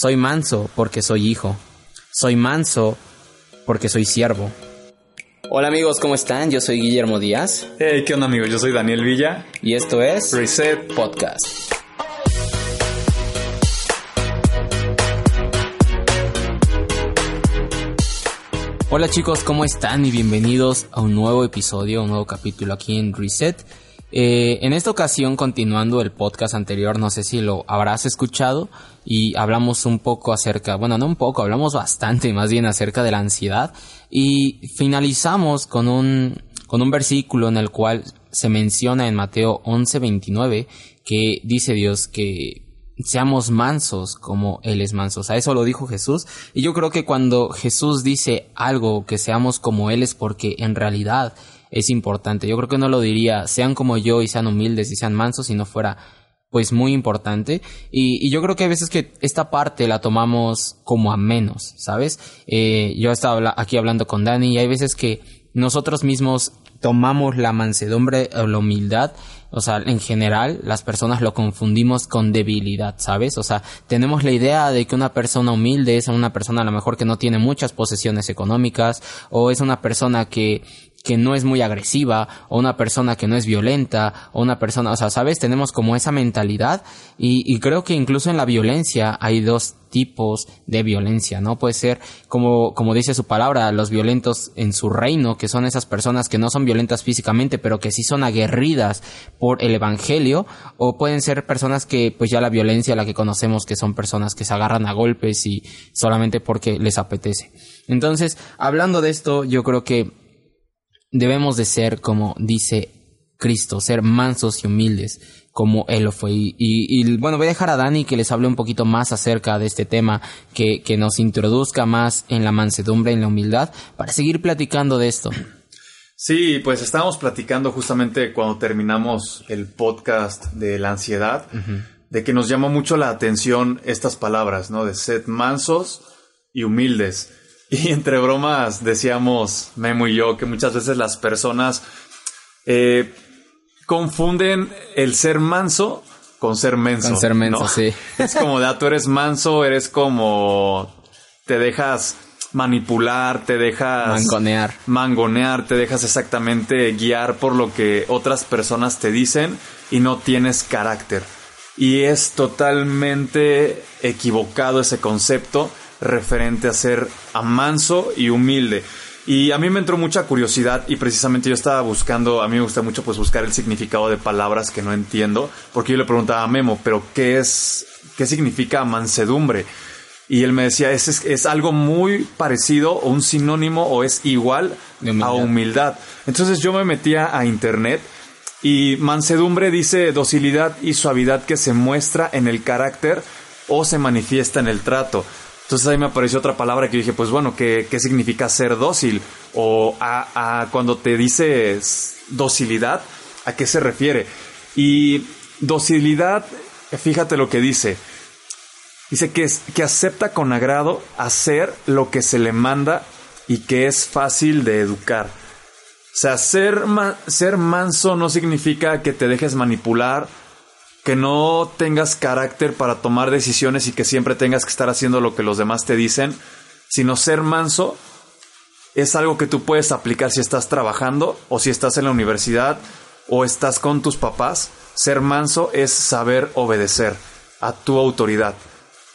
Soy manso porque soy hijo. Soy manso porque soy siervo. Hola amigos, ¿cómo están? Yo soy Guillermo Díaz. Hey, ¿qué onda amigos? Yo soy Daniel Villa. Y esto es Reset Podcast. Hola chicos, ¿cómo están? Y bienvenidos a un nuevo episodio, un nuevo capítulo aquí en Reset. Eh, en esta ocasión, continuando el podcast anterior, no sé si lo habrás escuchado y hablamos un poco acerca, bueno, no un poco, hablamos bastante más bien acerca de la ansiedad y finalizamos con un, con un versículo en el cual se menciona en Mateo 11:29 que dice Dios que seamos mansos como Él es manso. O sea, eso lo dijo Jesús. Y yo creo que cuando Jesús dice algo que seamos como Él es porque en realidad es importante. Yo creo que no lo diría, sean como yo y sean humildes y sean mansos, si no fuera pues muy importante y, yo creo que hay veces que esta parte la tomamos como a menos, ¿sabes? Eh, yo estaba aquí hablando con Dani y hay veces que nosotros mismos tomamos la mansedumbre o la humildad, o sea, en general las personas lo confundimos con debilidad, ¿sabes? O sea, tenemos la idea de que una persona humilde es una persona a lo mejor que no tiene muchas posesiones económicas o es una persona que que no es muy agresiva, o una persona que no es violenta, o una persona, o sea, ¿sabes? Tenemos como esa mentalidad y, y, creo que incluso en la violencia hay dos tipos de violencia, ¿no? Puede ser, como, como dice su palabra, los violentos en su reino, que son esas personas que no son violentas físicamente, pero que sí son aguerridas por el evangelio, o pueden ser personas que, pues ya la violencia, la que conocemos, que son personas que se agarran a golpes y solamente porque les apetece. Entonces, hablando de esto, yo creo que debemos de ser como dice Cristo, ser mansos y humildes como Él lo fue. Y, bueno, voy a dejar a Dani que les hable un poquito más acerca de este tema, que, que nos introduzca más en la mansedumbre y en la humildad para seguir platicando de esto. Sí, pues estábamos platicando justamente cuando terminamos el podcast de la ansiedad, de que nos llamó mucho la atención estas palabras, ¿no? De ser mansos y humildes. Y entre bromas decíamos, Memo y yo, que muchas veces las personas eh, confunden el ser manso con ser menso. Con ser menso, sí. Es como de, ah, tú eres manso, eres como, te dejas manipular, te dejas... Mangonear. Mangonear, te dejas exactamente guiar por lo que otras personas te dicen y no tienes carácter. Y es totalmente equivocado ese concepto referente a ser amanso y humilde. Y a mí me entró mucha curiosidad y precisamente yo estaba buscando, a mí me gusta mucho pues buscar el significado de palabras que no entiendo, porque yo le preguntaba a Memo, pero ¿qué es, qué significa mansedumbre? Y él me decía, es, es, algo muy parecido o un sinónimo o es igual a humildad. Entonces yo me metía a internet y mansedumbre dice docilidad y suavidad que se muestra en el carácter o se manifiesta en el trato. Entonces ahí me apareció otra palabra que dije, pues bueno, ¿qué, qué significa ser dócil? O a, cuando te dices docilidad, ¿a qué se refiere? Y docilidad, fíjate lo que dice. Dice que, es, que acepta con agrado hacer lo que se le manda y que es fácil de educar. O sea, ser manso no significa que te dejes manipular que no tengas carácter para tomar decisiones y que siempre tengas que estar haciendo lo que los demás te dicen, sino ser manso es algo que tú puedes aplicar si estás trabajando o si estás en la universidad o estás con tus papás. Ser manso es saber obedecer a tu autoridad,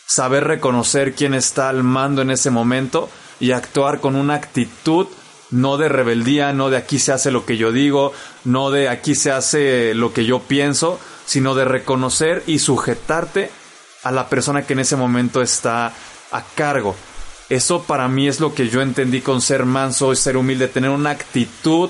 saber reconocer quién está al mando en ese momento y actuar con una actitud no de rebeldía, no de aquí se hace lo que yo digo, no de aquí se hace lo que yo pienso, sino de reconocer y sujetarte a la persona que en ese momento está a cargo. Eso para mí es lo que yo entendí con ser manso y ser humilde, tener una actitud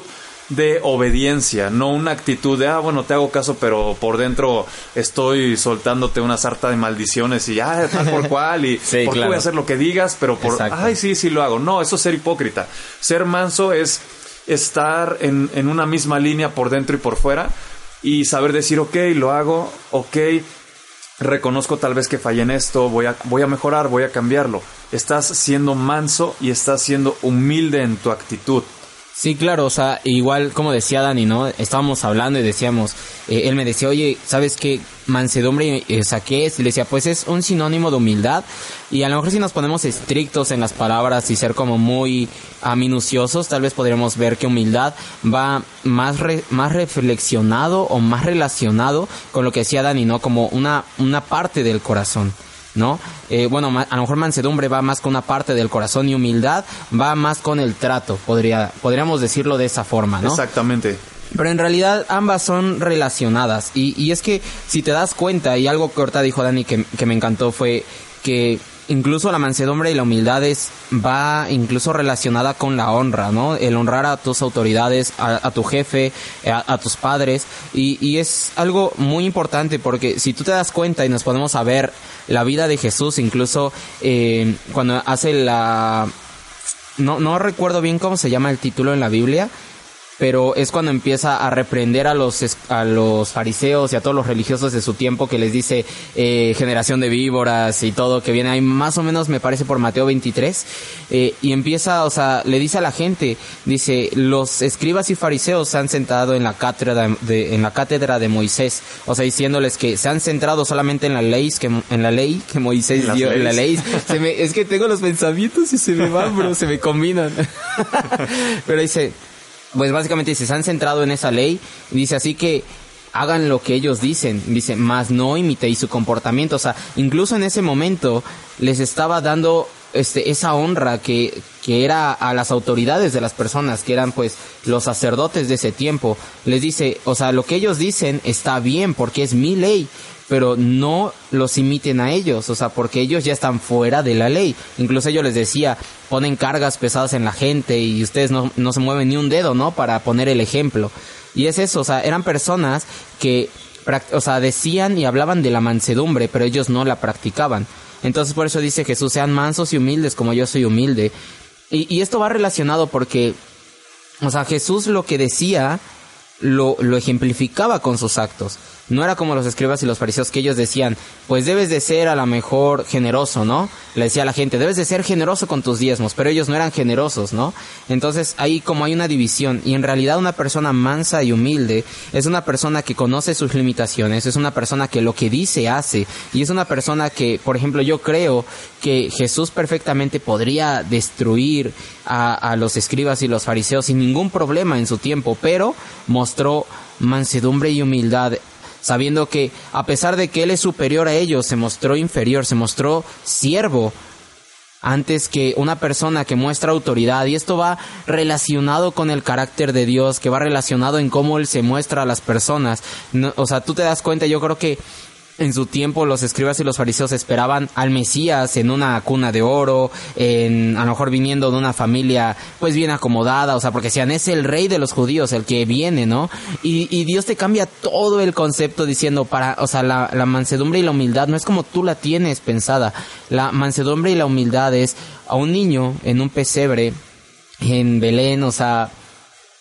de obediencia, no una actitud de, ah, bueno, te hago caso, pero por dentro estoy soltándote una sarta de maldiciones y, ah, tal por cual, y por voy a hacer lo que digas, pero por, ay, sí, sí lo hago. No, eso es ser hipócrita. Ser manso es estar en, en una misma línea por dentro y por fuera y saber decir, ok, lo hago, ok, reconozco tal vez que fallé en esto, voy a, voy a mejorar, voy a cambiarlo. Estás siendo manso y estás siendo humilde en tu actitud. Sí, claro, o sea, igual como decía Dani, ¿no? Estábamos hablando y decíamos, eh, él me decía, oye, ¿sabes qué mansedumbre eh, saqué? Y le decía, pues es un sinónimo de humildad. Y a lo mejor si nos ponemos estrictos en las palabras y ser como muy ah, minuciosos, tal vez podríamos ver que humildad va más, más reflexionado o más relacionado con lo que decía Dani, ¿no? Como una, una parte del corazón. ¿No? Eh, bueno, a lo mejor mansedumbre va más con una parte del corazón y humildad va más con el trato, podría, podríamos decirlo de esa forma, ¿no? Exactamente. Pero en realidad ambas son relacionadas. Y, y es que si te das cuenta, y algo que ahorita dijo Dani que, que me encantó fue que incluso la mansedumbre y la humildad es, va incluso relacionada con la honra, ¿no? El honrar a tus autoridades, a, tu jefe, a, tus padres. Y, y, es algo muy importante porque si tú te das cuenta y nos podemos a ver la vida de Jesús, incluso eh, cuando hace la... No, no recuerdo bien cómo se llama el título en la Biblia, pero es cuando empieza a reprender a los, a los fariseos y a todos los religiosos de su tiempo que les dice eh, generación de víboras y todo que viene ahí. Más o menos me parece por Mateo 23 eh, y empieza, o sea, le dice a la gente, dice, los escribas y fariseos se han sentado en la cátedra de, en la cátedra de Moisés, o sea, diciéndoles que se han centrado solamente en la ley que, en la ley que Moisés dio, en la ley, se me, es que tengo los pensamientos y se me van, bro, se me combinan. pero dice, pues básicamente dice, se han centrado en esa ley, dice así que hagan lo que ellos dicen, dice, más no imitéis su comportamiento, o sea, incluso en ese momento les estaba dando este, esa honra que, que era a las autoridades de las personas, que eran pues los sacerdotes de ese tiempo, les dice, o sea, lo que ellos dicen está bien porque es mi ley, pero no los imiten a ellos, o sea, porque ellos ya están fuera de la ley. Incluso ellos les decía, ponen cargas pesadas en la gente y ustedes no, no se mueven ni un dedo, ¿no? Para poner el ejemplo. Y es eso, o sea, eran personas que, o sea, decían y hablaban de la mansedumbre, pero ellos no la practicaban. Entonces por eso dice Jesús, sean mansos y humildes como yo soy humilde. Y, esto va relacionado porque, o sea, Jesús lo que decía lo, lo ejemplificaba con sus actos. No era como los escribas y los fariseos que ellos decían, pues debes de ser a lo mejor generoso, ¿no? Le decía a la gente, debes de ser generoso con tus diezmos, pero ellos no eran generosos, ¿no? Entonces ahí como hay una división y en realidad una persona mansa y humilde es una persona que conoce sus limitaciones, es una persona que lo que dice hace y es una persona que, por ejemplo, yo creo que Jesús perfectamente podría destruir a, a los escribas y los fariseos sin ningún problema en su tiempo, pero mostró mansedumbre y humildad sabiendo que a pesar de que Él es superior a ellos, se mostró inferior, se mostró siervo antes que una persona que muestra autoridad. Y esto va relacionado con el carácter de Dios, que va relacionado en cómo Él se muestra a las personas. o sea, tú te das cuenta, yo creo que en su tiempo los escribas y los fariseos esperaban al Mesías en una cuna de oro, en, a lo mejor viniendo de una familia pues bien acomodada, o sea, porque decían, es el rey de los judíos, el que viene, ¿no? Y, y Dios te cambia todo el concepto diciendo, para, o sea, la, la mansedumbre y la humildad no es como tú la tienes pensada, la mansedumbre y la humildad es a un niño en un pesebre, en Belén, o sea,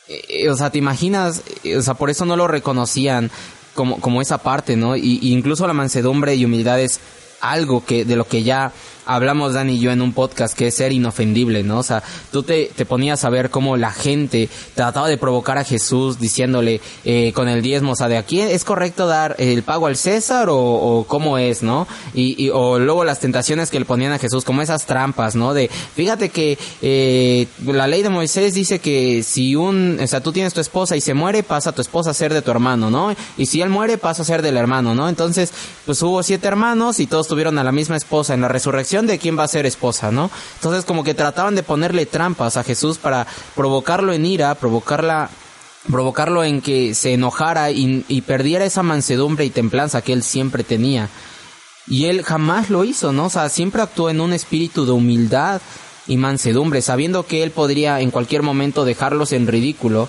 eh, o sea, te imaginas, o sea, por eso no lo reconocían como, como esa parte, ¿no? Y, incluso la mansedumbre y humildad es algo que de lo que ya hablamos Dani y yo en un podcast que es ser inofendible, ¿no? O sea, tú te, te ponías a ver cómo la gente trataba de provocar a Jesús diciéndole eh, con el diezmo, o sea, de aquí es correcto dar el pago al César o, cómo es, ¿no? Y, y, o luego las tentaciones que le ponían a Jesús, como esas trampas, ¿no? De, fíjate que eh, la ley de Moisés dice que si un, o sea, tú tienes tu esposa y se muere, pasa tu esposa a ser de tu hermano, ¿no? Y si él muere, pasa a ser del hermano, ¿no? Entonces, pues hubo siete hermanos y todos tuvieron a la misma esposa en la resurrección de quién va a ser esposa, ¿no? Entonces como que trataban de ponerle trampas a Jesús para provocarlo en ira, provocarla provocarlo en que se enojara y, y, perdiera esa mansedumbre y templanza que él siempre tenía. Y él jamás lo hizo, ¿no? O sea, siempre actuó en un espíritu de humildad y mansedumbre, sabiendo que él podría en cualquier momento dejarlos en ridículo.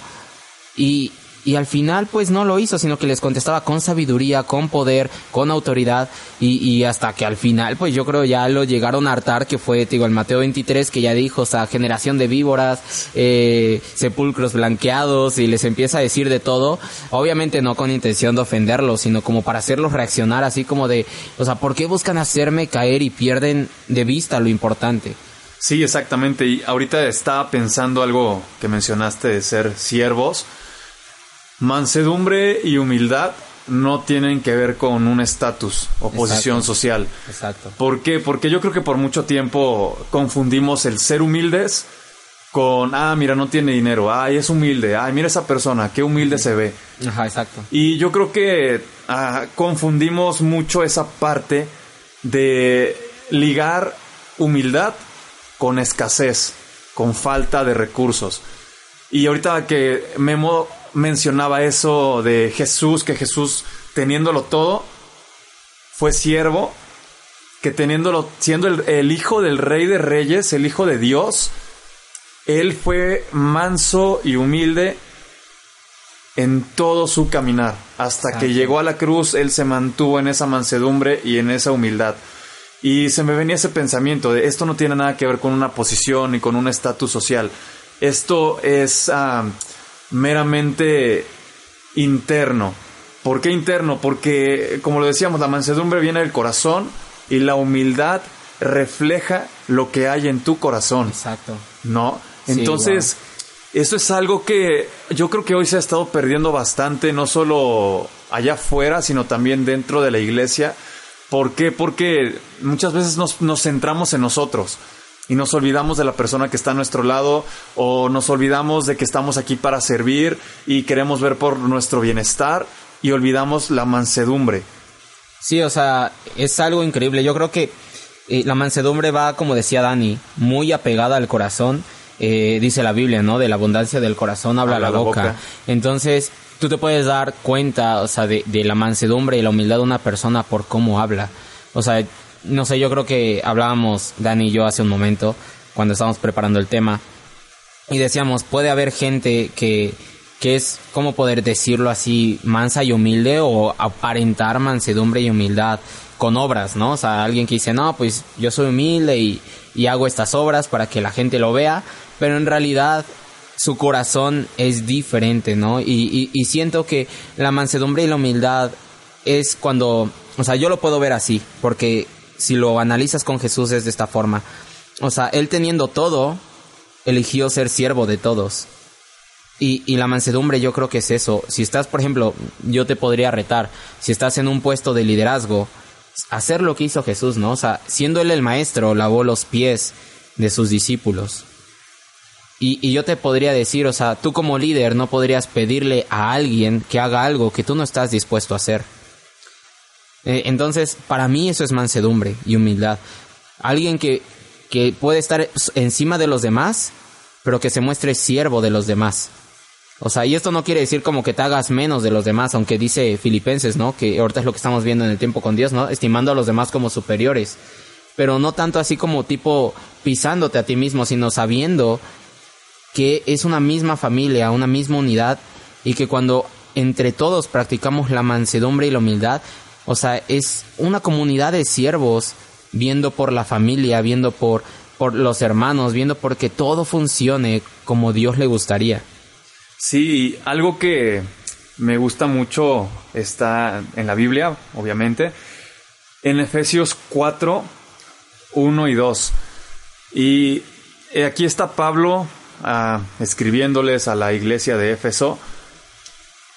Y, y al final pues no lo hizo, sino que les contestaba con sabiduría, con poder, con autoridad y, y hasta que al final pues yo creo ya lo llegaron a hartar que fue, digo, el Mateo 23 que ya dijo, o sea, generación de víboras, eh, sepulcros blanqueados y les empieza a decir de todo, obviamente no con intención de ofenderlos, sino como para hacerlos reaccionar así como de, o sea, ¿por qué buscan hacerme caer y pierden de vista lo importante? Sí, exactamente. Y ahorita estaba pensando algo que mencionaste de ser siervos. Mansedumbre y humildad no tienen que ver con un estatus o posición social. Exacto. ¿Por qué? Porque yo creo que por mucho tiempo confundimos el ser humildes con, ah, mira, no tiene dinero, ay, es humilde, ay, mira esa persona, qué humilde se ve. Ajá, exacto. Y yo creo que ah, confundimos mucho esa parte de ligar humildad con escasez, con falta de recursos. Y ahorita que Memo mencionaba eso de Jesús, que Jesús teniéndolo todo, fue siervo, que teniéndolo, siendo el, el, hijo del rey de reyes, el hijo de Dios, él fue manso y humilde en todo su caminar. Hasta Exacto. que llegó a la cruz, él se mantuvo en esa mansedumbre y en esa humildad. Y se me venía ese pensamiento de esto no tiene nada que ver con una posición ni con un estatus social. Esto es uh, meramente interno. ¿Por qué interno? Porque, como lo decíamos, la mansedumbre viene del corazón y la humildad refleja lo que hay en tu corazón. Exacto. ¿No? Entonces, sí, wow. eso es algo que yo creo que hoy se ha estado perdiendo bastante, no solo allá afuera, sino también dentro de la iglesia. ¿Por qué? Porque muchas veces nos, nos centramos en nosotros y nos olvidamos de la persona que está a nuestro lado o nos olvidamos de que estamos aquí para servir y queremos ver por nuestro bienestar y olvidamos la mansedumbre. Sí, o sea, es algo increíble. Yo creo que eh, la mansedumbre va, como decía Dani, muy apegada al corazón. Eh, dice la Biblia, ¿no? De la abundancia del corazón habla, habla la, boca. la boca. Entonces, tú te puedes dar cuenta, o sea, de, de la mansedumbre y la humildad de una persona por cómo habla. O sea, no sé, yo creo que hablábamos Dani y yo hace un momento cuando estábamos preparando el tema y decíamos, puede haber gente que, que es, ¿cómo poder decirlo así, mansa y humilde o aparentar mansedumbre y humildad con obras, ¿no? O sea, alguien que dice, no, pues yo soy humilde y, y hago estas obras para que la gente lo vea, pero en realidad su corazón es diferente, ¿no? Y, y, y siento que la mansedumbre y la humildad es cuando, o sea, yo lo puedo ver así, porque si lo analizas con Jesús es de esta forma. O sea, él teniendo todo, eligió ser siervo de todos. Y, y, la mansedumbre yo creo que es eso. Si estás, por ejemplo, yo te podría retar, si estás en un puesto de liderazgo, hacer lo que hizo Jesús, ¿no? O sea, siendo él el maestro, lavó los pies de sus discípulos. Y, y yo te podría decir, o sea, tú como líder no podrías pedirle a alguien que haga algo que tú no estás dispuesto a hacer. Eh, entonces, para mí eso es mansedumbre y humildad. Alguien que, que puede estar encima de los demás, pero que se muestre siervo de los demás. O sea, y esto no quiere decir como que te hagas menos de los demás, aunque dice Filipenses, ¿no? Que ahorita es lo que estamos viendo en el tiempo con Dios, ¿no? Estimando a los demás como superiores. Pero no tanto así como tipo pisándote a ti mismo, sino sabiendo que es una misma familia, una misma unidad, y que cuando entre todos practicamos la mansedumbre y la humildad, o sea, es una comunidad de siervos viendo por la familia, viendo por, por los hermanos, viendo por que todo funcione como Dios le gustaría. Sí, algo que me gusta mucho está en la Biblia, obviamente, en Efesios 4, 1 y 2. Y aquí está Pablo uh, escribiéndoles a la iglesia de Éfeso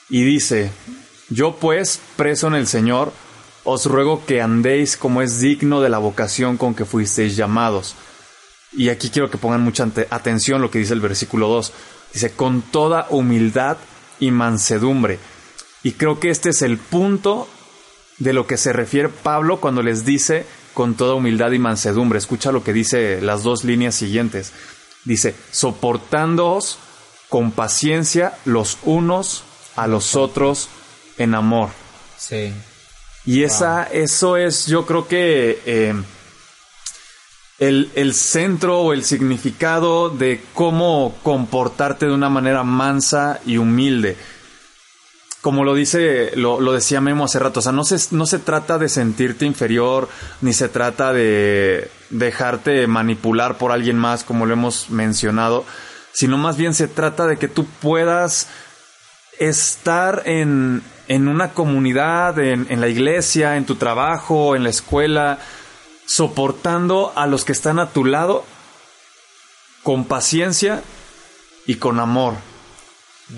y dice, yo pues, preso en el Señor, os ruego que andéis como es digno de la vocación con que fuisteis llamados. Y aquí quiero que pongan mucha atención lo que dice el versículo 2. Dice, con toda humildad y mansedumbre. Y creo que este es el punto de lo que se refiere Pablo cuando les dice con toda humildad y mansedumbre. Escucha lo que dice las dos líneas siguientes. Dice, soportándoos con paciencia los unos a los otros en amor. Sí. Y esa, eso es, yo creo que eh, el, el, centro o el significado de cómo comportarte de una manera mansa y humilde. Como lo dice, lo, lo decía Memo hace rato, o sea, no se, no se trata de sentirte inferior, ni se trata de dejarte manipular por alguien más, como lo hemos mencionado, sino más bien se trata de que tú puedas estar en, en una comunidad, en, la iglesia, en tu trabajo, en la escuela, soportando a los que están a tu lado con paciencia y con amor.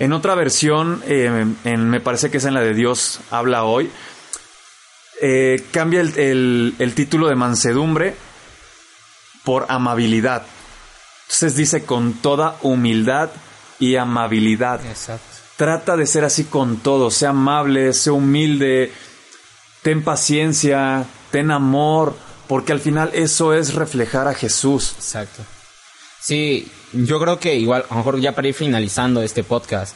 En otra versión, eh, en, me parece que es en la de Dios habla hoy, eh, cambia el, el título de mansedumbre por amabilidad. Entonces dice con toda humildad y amabilidad. Exacto. Trata de ser así con todo, sea amable, sea humilde, ten paciencia, ten amor, porque al final eso es reflejar a Jesús. Exacto. Sí, yo creo que igual, a lo mejor ya para ir finalizando este podcast,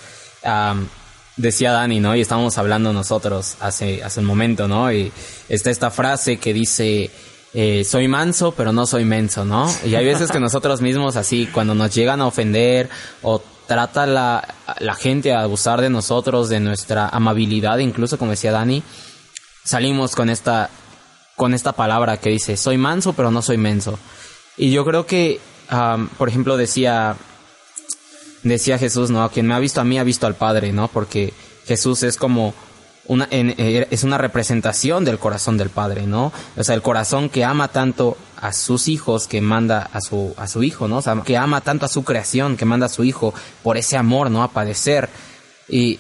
decía Dani, ¿no? Y estábamos hablando nosotros hace, hace un momento, ¿no? Y está esta frase que dice, eh, soy manso, pero no soy menso, ¿no? Y hay veces que nosotros mismos así, cuando nos llegan a ofender o trata la, la gente a abusar de nosotros, de nuestra amabilidad, incluso como decía Dani, salimos con esta, con esta palabra que dice, soy manso, pero no soy menso. Y yo creo que, por ejemplo, decía, decía Jesús, ¿no? Quien me ha visto a mí ha visto al Padre, ¿no? Porque Jesús es como una, eh, es una representación del corazón del Padre, ¿no? O sea, el corazón que ama tanto a sus hijos, que manda a su, a su hijo, ¿no? Que ama tanto a su creación, que manda a su hijo por ese amor, ¿no? A padecer. Y,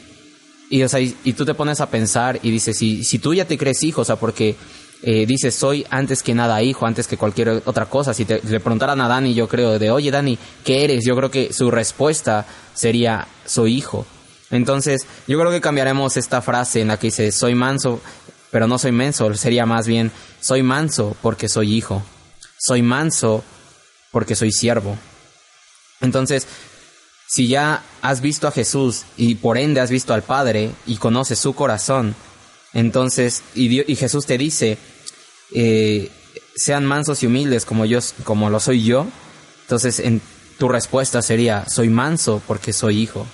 y, o sea, y, tú te pones a pensar y dices, si, si tú ya te crees hijo, o sea, porque eh, dices, soy antes que nada hijo, antes que cualquier otra cosa. Si te, le preguntaran a Dani, yo creo, de, oye, Dani, ¿qué eres? Yo creo que su respuesta sería, soy hijo. Entonces, yo creo que cambiaremos esta frase en la que dice, soy manso, pero no soy menso. Sería más bien, soy manso porque soy hijo. Soy manso porque soy siervo. Entonces, si ya has visto a Jesús y por ende has visto al Padre y conoces su corazón, entonces, y, y Jesús te dice, eh, sean mansos y humildes como yo, como lo soy yo, entonces en tu respuesta sería, soy manso porque soy hijo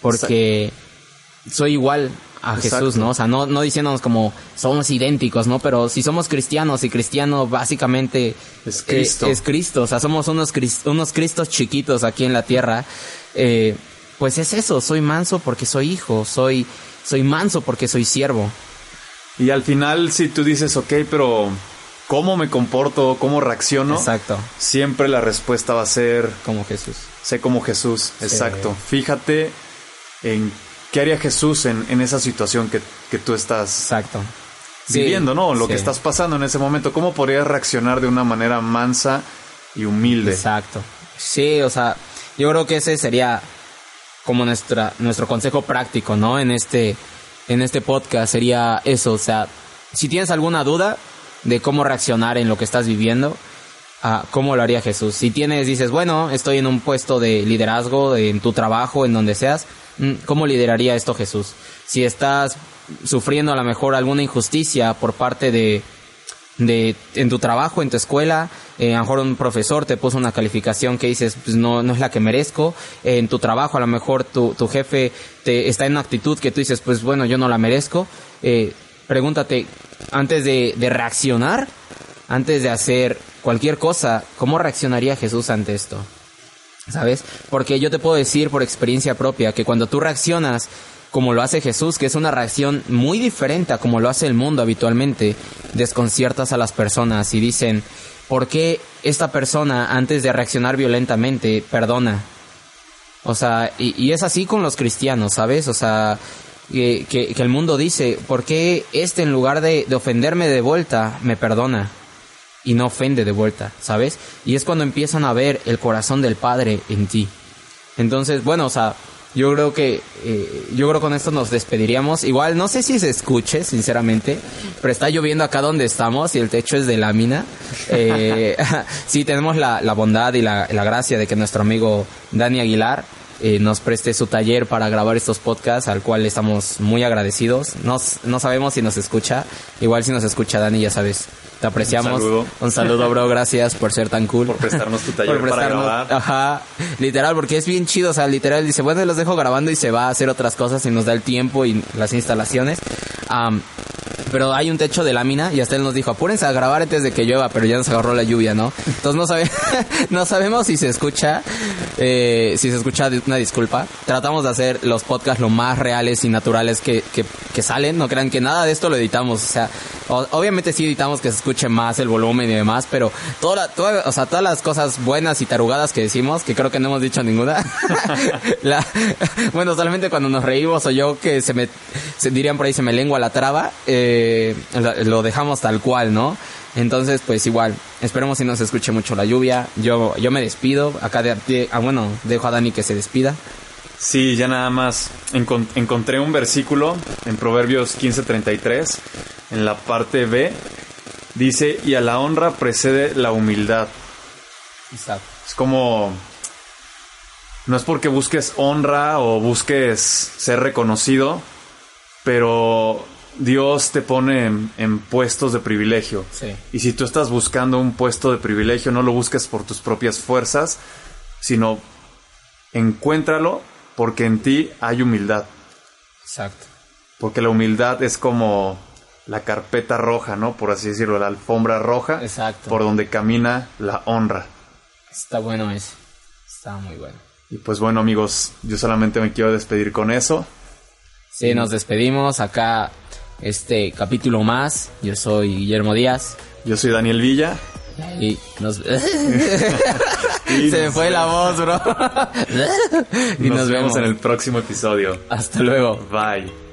porque soy igual a Jesús, ¿no? O sea, no, no diciéndonos como somos idénticos, ¿no? Pero si somos cristianos y cristiano básicamente es Cristo, es Cristo o sea, somos unos, unos Cristos chiquitos aquí en la tierra, eh, pues es eso, soy manso porque soy hijo, soy, soy manso porque soy siervo. Y al final, si tú dices, ok, pero ¿cómo me comporto? ¿Cómo reacciono? Exacto. Siempre la respuesta va a ser... Como Jesús. Sé como Jesús, exacto. Fíjate en qué haría Jesús en, en esa situación que, que, tú estás Exacto. viviendo, ¿no? Lo que estás pasando en ese momento. ¿Cómo podrías reaccionar de una manera mansa y humilde? Exacto. Sí, o sea, yo creo que ese sería como nuestra, nuestro consejo práctico, ¿no? En este, en este podcast sería eso, o sea, si tienes alguna duda de cómo reaccionar en lo que estás viviendo, a cómo lo haría Jesús. Si tienes, dices, bueno, estoy en un puesto de liderazgo en tu trabajo, en donde seas, mm, ¿cómo lideraría esto Jesús? Si estás sufriendo a lo mejor alguna injusticia por parte de, de en tu trabajo, en tu escuela, eh, a lo mejor un profesor te puso una calificación que dices, pues no, no es la que merezco, en tu trabajo a lo mejor tu, tu jefe te está en una actitud que tú dices, pues bueno, yo no la merezco, eh, pregúntate, antes de, de reaccionar, antes de hacer cualquier cosa, ¿cómo reaccionaría Jesús ante esto? ¿Sabes? Porque yo te puedo decir por experiencia propia que cuando tú reaccionas como lo hace Jesús, que es una reacción muy diferente a como lo hace el mundo habitualmente, desconciertas a las personas y dicen, ¿por qué esta persona antes de reaccionar violentamente perdona? O sea, y, es así con los cristianos, ¿sabes? O sea, que, el mundo dice, ¿por qué este en lugar de ofenderme de vuelta me perdona? Y no ofende de vuelta, ¿sabes? Y es cuando empiezan a ver el corazón del Padre en ti. Entonces, bueno, o sea, yo creo que eh, yo creo con esto nos despediríamos. Igual no sé si se escuche, sinceramente, pero está lloviendo acá donde estamos y el techo es de lámina. Eh, sí, tenemos la, la bondad y la, la, gracia de que nuestro amigo Dani Aguilar eh, nos preste su taller para grabar estos podcasts, al cual estamos muy agradecidos. No, no sabemos si nos escucha. Igual si nos escucha Dani, ya sabes, te apreciamos. Un saludo. Un saludo, bro. Gracias por ser tan cool. Por prestarnos tu taller para grabar. Ajá. Literal, porque es bien chido. O sea, literal dice, bueno, los dejo grabando y se va a hacer otras cosas y nos da el tiempo y las instalaciones. pero hay un techo de lámina y hasta él nos dijo, apúrense a grabar antes de que llueva, pero ya nos agarró la lluvia, ¿no? Entonces no, sabe, no sabemos si se escucha, eh, si se escucha una disculpa. Tratamos de hacer los podcasts lo más reales y naturales que, que, que salen. No crean que nada de esto lo editamos. O sea, obviamente sí editamos que se escuche más el volumen y demás, pero toda, o sea, todas las cosas buenas y tarugadas que decimos, que creo que no hemos dicho ninguna, bueno, solamente cuando nos reímos o yo que se me, se, dirían por ahí se me lengua la traba, eh, lo dejamos tal cual, ¿no? Entonces, pues igual, esperemos si no se escuche mucho la lluvia. Yo, yo me despido. Acá de, ah, bueno, dejo a Dani que se despida. Sí, ya nada más. encontré un versículo en Proverbios 15:33, en la parte B. Dice, y a la honra precede la humildad. Exacto. Es como... No es porque busques honra o busques ser reconocido, pero Dios te pone en, puestos de privilegio. Y si tú estás buscando un puesto de privilegio, no lo busques por tus propias fuerzas, sino encuéntralo porque en ti hay humildad. Exacto. Porque la humildad es como la carpeta roja, ¿no? Por así decirlo, la alfombra roja. Exacto. Por donde camina la honra. Está bueno eso. Está muy bueno. Y pues bueno, amigos, yo solamente me quiero despedir con eso. Sí, nos despedimos. Acá este capítulo más. Yo soy Guillermo Díaz. Yo soy Daniel Villa. Y nos... Se fue la voz, bro. y nos, vemos en el próximo episodio. Hasta luego. Bye.